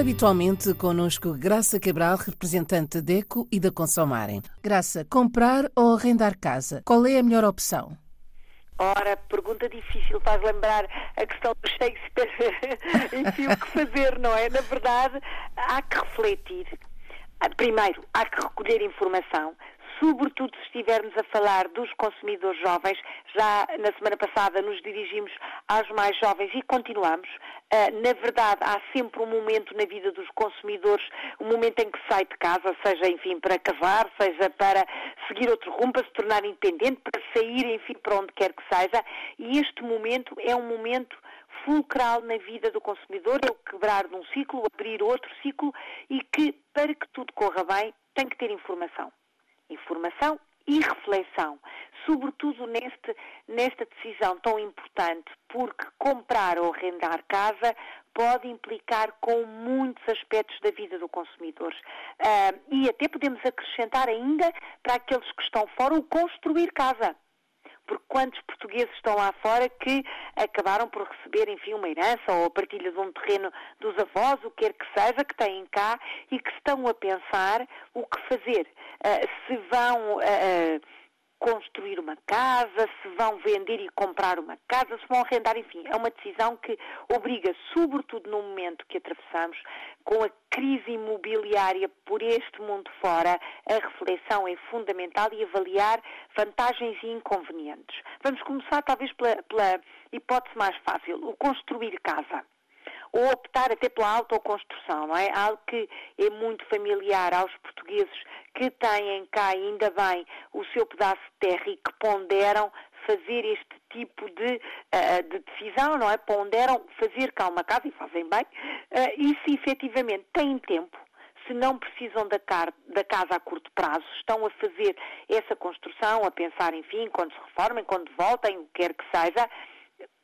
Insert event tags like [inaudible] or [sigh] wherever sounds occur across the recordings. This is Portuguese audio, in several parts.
Habitualmente, connosco Graça Cabral, representante da ECO e da Consomarem. Graça, comprar ou arrendar casa? Qual é a melhor opção? Ora, pergunta difícil, faz lembrar a questão do Shakespeare. [laughs] Enfim, o que fazer, não é? Na verdade, há que refletir. Primeiro, há que recolher informação sobretudo se estivermos a falar dos consumidores jovens. Já na semana passada nos dirigimos aos mais jovens e continuamos. Uh, na verdade, há sempre um momento na vida dos consumidores, um momento em que sai de casa, seja, enfim, para casar, seja para seguir outro rumo, para se tornar independente, para sair, enfim, para onde quer que seja. E este momento é um momento fulcral na vida do consumidor, é o quebrar de um ciclo, abrir outro ciclo e que, para que tudo corra bem, tem que ter informação informação e reflexão, sobretudo neste, nesta decisão tão importante, porque comprar ou arrendar casa pode implicar com muitos aspectos da vida do consumidor. Uh, e até podemos acrescentar ainda para aqueles que estão fora o construir casa porque quantos portugueses estão lá fora que acabaram por receber, enfim, uma herança ou a partilha de um terreno dos avós, o que quer que seja, que têm cá e que estão a pensar o que fazer. Uh, se vão. Uh, construir uma casa, se vão vender e comprar uma casa, se vão arrendar, enfim, é uma decisão que obriga, sobretudo no momento que atravessamos, com a crise imobiliária por este mundo fora, a reflexão é fundamental e avaliar vantagens e inconvenientes. Vamos começar talvez pela, pela hipótese mais fácil, o construir casa ou optar até pela autoconstrução, não é? Algo que é muito familiar aos portugueses que têm cá, ainda bem, o seu pedaço de terra e que ponderam fazer este tipo de, uh, de decisão, não é? Ponderam fazer cá uma casa e fazem bem, uh, e se efetivamente têm tempo, se não precisam da, car da, casa a curto prazo, estão a fazer essa construção, a pensar, enfim, quando se reformem, quando voltem, o que quer que seja,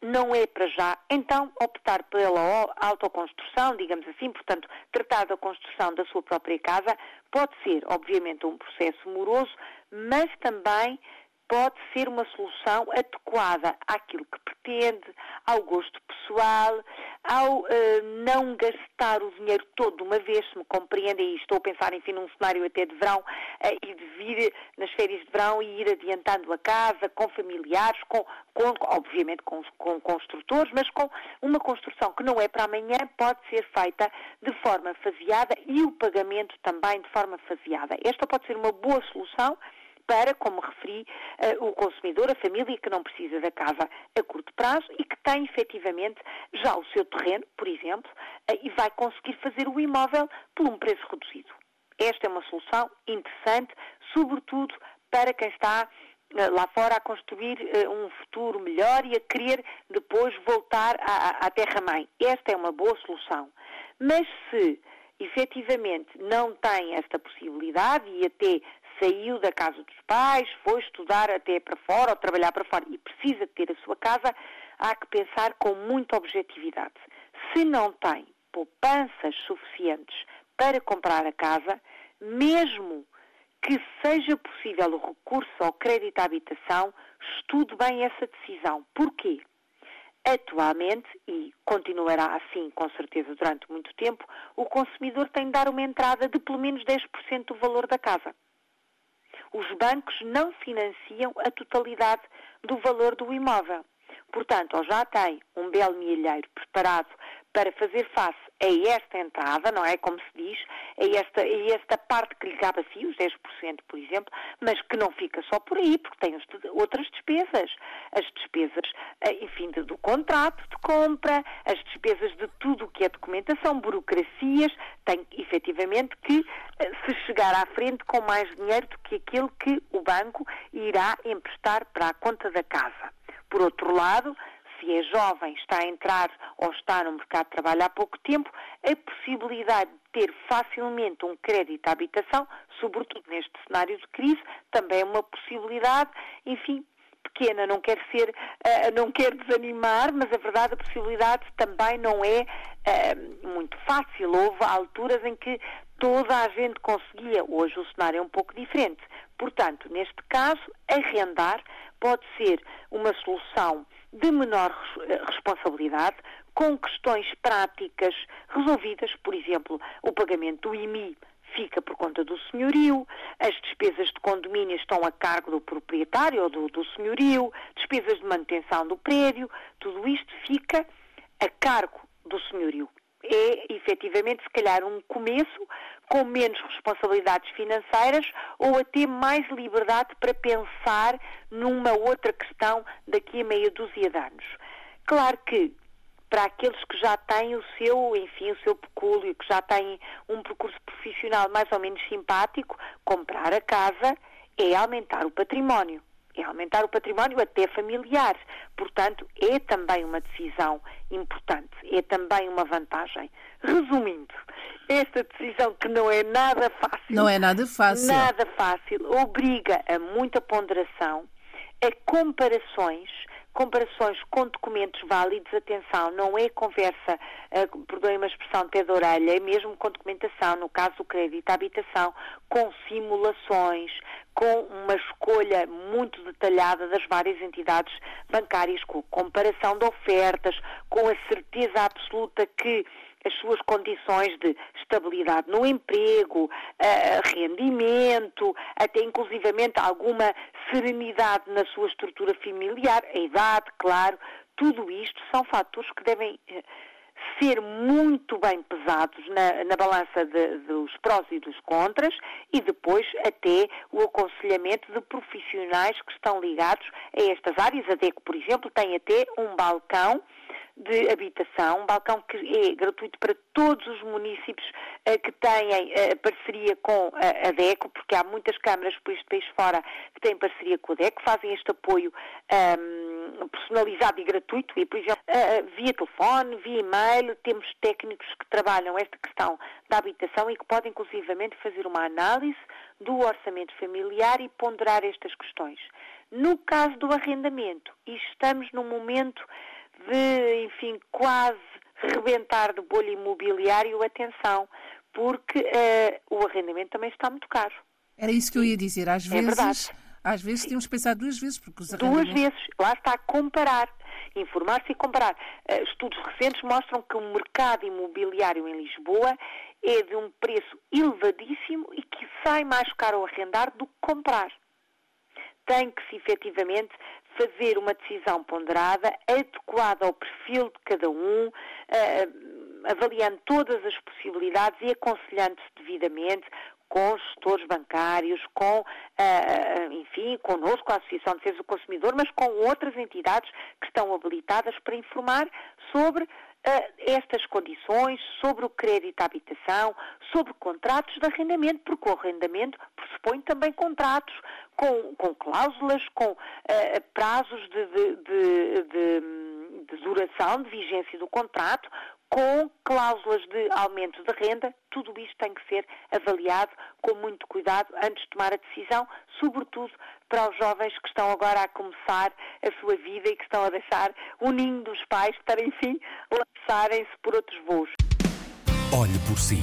não é para já, então optar pela autoconstrução, digamos assim, portanto, tratar da construção da sua própria casa pode ser, obviamente, um processo moroso, mas também pode ser uma solução adequada àquilo que pretende, ao gosto pessoal, ao uh, não gastar o dinheiro todo de uma vez, se me compreendem, e estou a pensar, enfim, num cenário até de verão, uh, e de vir nas férias de verão e ir adiantando a casa com familiares, com, com obviamente com, com construtores, mas com uma construção que não é para amanhã, pode ser feita de forma faseada e o pagamento também de forma faseada. Esta pode ser uma boa solução para, como referi, uh, o consumidor, a família que não precisa da casa a curto prazo e que tem efetivamente já o seu terreno, por exemplo, uh, e vai conseguir fazer o imóvel por um preço reduzido. Esta é uma solução interessante, sobretudo para quem está eh, lá fora a construir um futuro melhor e a querer depois voltar à, à terra-mãe. Esta é uma boa solução. Mas se efetivamente não tem esta possibilidade e até saiu da casa dos pais, foi estudar até para fora ou trabalhar para fora e precisa ter a sua casa, há que pensar com muita objetividade. Se não tem poupanças suficientes para comprar a casa, mesmo que seja possível o recurso ao crédito à habitação, estude bem essa decisão. Porquê? Atualmente, e continuará assim com certeza durante muito tempo, o consumidor tem de dar uma entrada de pelo menos 10% do valor da casa os bancos não financiam a totalidade do valor do imóvel. Portanto, ou já tem um belo milheiro preparado para fazer face a esta entrada, não é? Como se diz, a esta, a esta parte que lhe cabe a si, os 10%, por exemplo, mas que não fica só por aí, porque tem outras despesas. As despesas, eh, enfim, do contrato de compra, as despesas de tudo o que é documentação, burocracias, tem efetivamente que eh, se chegar à frente com mais dinheiro do que aquilo que o banco irá emprestar para a conta da casa. Por outro lado, se é jovem, está a entrar ou está no mercado de trabalho há pouco tempo, a possibilidade de ter facilmente um crédito à habitação, sobretudo neste cenário de crise, também é uma possibilidade, enfim, pequena, não quer ser, uh, não quer desanimar, mas a verdade, a possibilidade também não é uh, muito fácil. Houve alturas em que toda a gente conseguia, hoje o cenário é um pouco diferente. Portanto, neste caso, arrendar pode ser uma solução de menor responsabilidade, com questões práticas resolvidas, por exemplo, o pagamento do IMI fica por conta do senhorio, as despesas de condomínio estão a cargo do proprietário ou do, do senhorio, despesas de manutenção do prédio, tudo isto fica a cargo do senhorio. É, efetivamente, se calhar um começo com menos responsabilidades financeiras ou até mais liberdade para pensar numa outra questão daqui a meia dúzia de anos. Claro que para aqueles que já têm o seu, enfim, o seu pecúlio, que já têm um percurso profissional mais ou menos simpático, comprar a casa é aumentar o património. Aumentar o património até familiar. Portanto, é também uma decisão importante, é também uma vantagem. Resumindo, esta decisão que não é nada fácil. Não é nada fácil. Nada fácil, obriga a muita ponderação, a comparações comparações com documentos válidos, atenção, não é conversa, uh, perdoem uma expressão de pé de orelha, é mesmo com documentação, no caso do crédito à habitação, com simulações, com uma escolha muito detalhada das várias entidades bancárias, com comparação de ofertas, com a certeza absoluta que as suas condições de estabilidade no emprego, rendimento, até inclusivamente alguma serenidade na sua estrutura familiar, a idade, claro, tudo isto são fatores que devem uh, ser muito bem pesados na, na balança de, dos prós e dos contras e depois até o aconselhamento de profissionais que estão ligados a estas áreas. A DECO, por exemplo, tem até um balcão de habitação, um balcão que é gratuito para todos os municípios uh, que têm uh, parceria com a, a DECO, porque há muitas câmaras por este país fora que têm parceria com a DECO, fazem este apoio um, personalizado e gratuito, e por exemplo, uh, via telefone, via e-mail, temos técnicos que trabalham esta questão da habitação e que podem inclusivamente fazer uma análise do orçamento familiar e ponderar estas questões. No caso do arrendamento, e estamos num momento de, enfim, quase rebentar de bolha imobiliário, atenção, porque uh, o arrendamento também está muito caro. Era isso que eu ia dizer. Às é vezes, às vezes temos que pensar duas vezes, porque os Duas vezes. Lá está a comparar. Informar-se e comparar. Uh, estudos recentes mostram que o mercado imobiliário em Lisboa é de um preço elevadíssimo e que sai mais caro arrendar do que comprar tem que se efetivamente fazer uma decisão ponderada, adequada ao perfil de cada um, uh, avaliando todas as possibilidades e aconselhando-se devidamente com gestores bancários, com, uh, enfim, connosco, a Associação de Defesa do Consumidor, mas com outras entidades que estão habilitadas para informar sobre uh, estas condições, sobre o crédito à habitação, sobre contratos de arrendamento, porque o arrendamento pressupõe também contratos com, com cláusulas, com uh, prazos de, de, de, de, duração, de vigência do contrato, com cláusulas de aumento de renda, tudo isto tem que ser avaliado com muito cuidado antes de tomar a decisão, sobretudo para os jovens que estão agora a começar a sua vida e que estão a deixar o ninho dos pais para, enfim, lançarem-se por outros voos. Olhe por si,